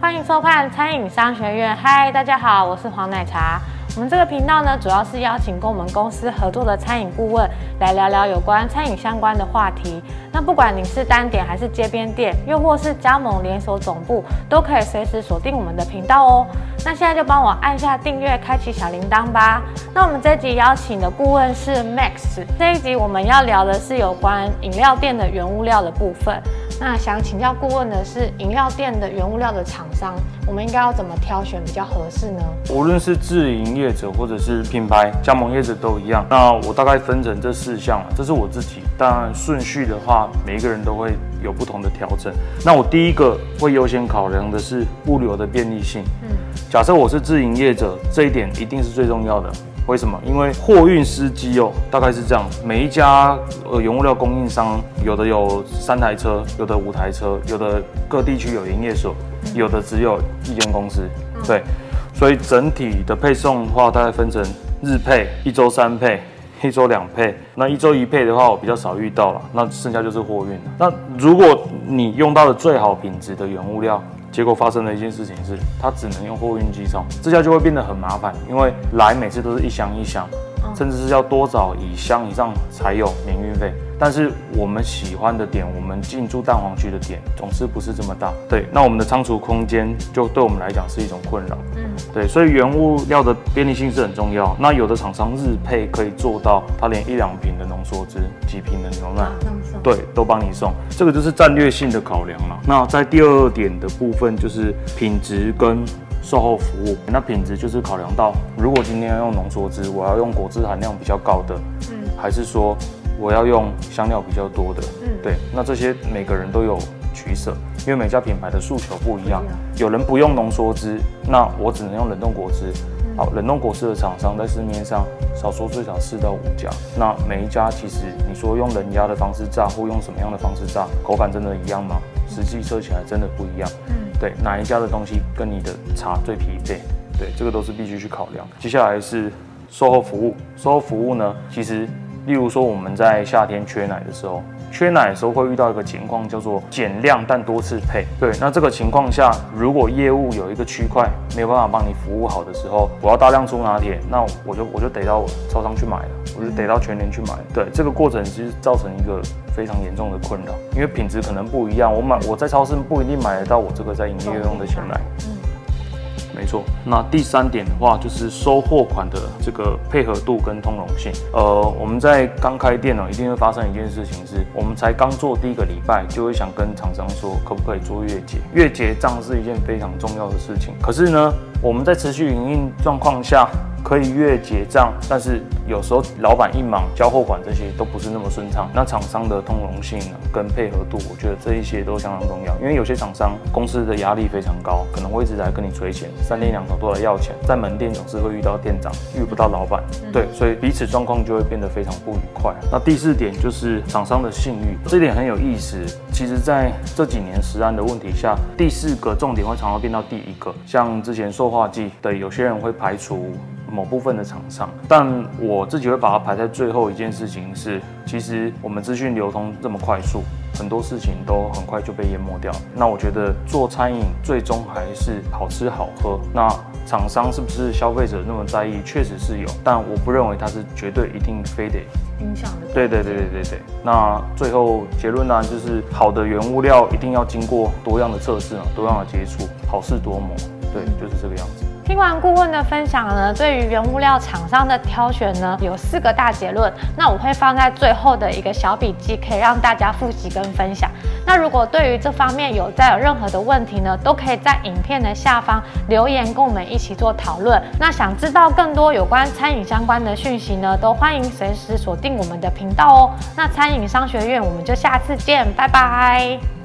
欢迎收看餐饮商学院。嗨，大家好，我是黄奶茶。我们这个频道呢，主要是邀请跟我们公司合作的餐饮顾问来聊聊有关餐饮相关的话题。那不管你是单点还是街边店，又或是加盟连锁总部，都可以随时锁定我们的频道哦。那现在就帮我按下订阅，开启小铃铛吧。那我们这集邀请的顾问是 Max，这一集我们要聊的是有关饮料店的原物料的部分。那想请教顾问的是，饮料店的原物料的厂商，我们应该要怎么挑选比较合适呢？无论是自营业者或者是品牌加盟业者都一样。那我大概分成这四项，这是我自己。当然顺序的话，每一个人都会有不同的调整。那我第一个会优先考量的是物流的便利性。嗯，假设我是自营业者，这一点一定是最重要的。为什么？因为货运司机哦，大概是这样，每一家呃原物料供应商，有的有三台车，有的五台车，有的各地区有营业所，有的只有一间公司。对，所以整体的配送的话，大概分成日配、一周三配、一周两配。那一周一配的话，我比较少遇到了，那剩下就是货运了。那如果你用到的最好品质的原物料，结果发生了一件事情是，他只能用货运机送，这下就会变得很麻烦，因为来每次都是一箱一箱，甚至是要多找以箱以上才有免运费。但是我们喜欢的点，我们进驻蛋黄区的点总是不是这么大，对，那我们的仓储空间就对我们来讲是一种困扰。嗯，对，所以原物料的便利性是很重要。那有的厂商日配可以做到，他连一两瓶的浓缩汁、几瓶的牛奶，对，都帮你送，这个就是战略性的考量了。那在第二点的部分就是品质跟售后服务。那品质就是考量到，如果今天要用浓缩汁，我要用果汁含量比较高的，嗯，还是说。我要用香料比较多的，嗯，对，那这些每个人都有取舍，因为每家品牌的诉求不一样。有人不用浓缩汁，那我只能用冷冻果汁。好，冷冻果汁的厂商在市面上少说最少四到五家，那每一家其实你说用冷压的方式炸或用什么样的方式炸，口感真的一样吗？实际测起来真的不一样。嗯，对，哪一家的东西跟你的茶最匹配？对，这个都是必须去考量。接下来是售后服务，售后服务呢，其实。例如说，我们在夏天缺奶的时候，缺奶的时候会遇到一个情况，叫做减量但多次配。对，那这个情况下，如果业务有一个区块没有办法帮你服务好的时候，我要大量出拿铁，那我就我就得到超商去买了，我就得到全年去买。对，这个过程其实造成一个非常严重的困扰，因为品质可能不一样，我买我在超市不一定买得到我这个在营业用的鲜奶。没错，那第三点的话就是收货款的这个配合度跟通融性。呃，我们在刚开店呢，一定会发生一件事情，是我们才刚做第一个礼拜，就会想跟厂商说，可不可以做月结？月结账是一件非常重要的事情。可是呢，我们在持续营运状况下。可以月结账，但是有时候老板一忙，交货款这些都不是那么顺畅。那厂商的通融性跟配合度，我觉得这一些都相当重要。因为有些厂商公司的压力非常高，可能会一直来跟你催钱，三天两头都来要钱。在门店总是会遇到店长，遇不到老板，对，所以彼此状况就会变得非常不愉快。那第四点就是厂商的信誉，这点很有意思。其实在这几年实案的问题下，第四个重点会常常变到第一个。像之前塑化剂的，有些人会排除。某部分的厂商，但我自己会把它排在最后一件事情是，其实我们资讯流通这么快速，很多事情都很快就被淹没掉。那我觉得做餐饮最终还是好吃好喝。那厂商是不是消费者那么在意？确实是有，但我不认为它是绝对一定非得影响的。对对对对对对。那最后结论呢，就是好的原物料一定要经过多样的测试啊，多样的接触，好事多磨。对，就是这个样子。听完顾问的分享呢，对于原物料厂商的挑选呢，有四个大结论。那我会放在最后的一个小笔记，可以让大家复习跟分享。那如果对于这方面有再有任何的问题呢，都可以在影片的下方留言，跟我们一起做讨论。那想知道更多有关餐饮相关的讯息呢，都欢迎随时锁定我们的频道哦。那餐饮商学院，我们就下次见，拜拜。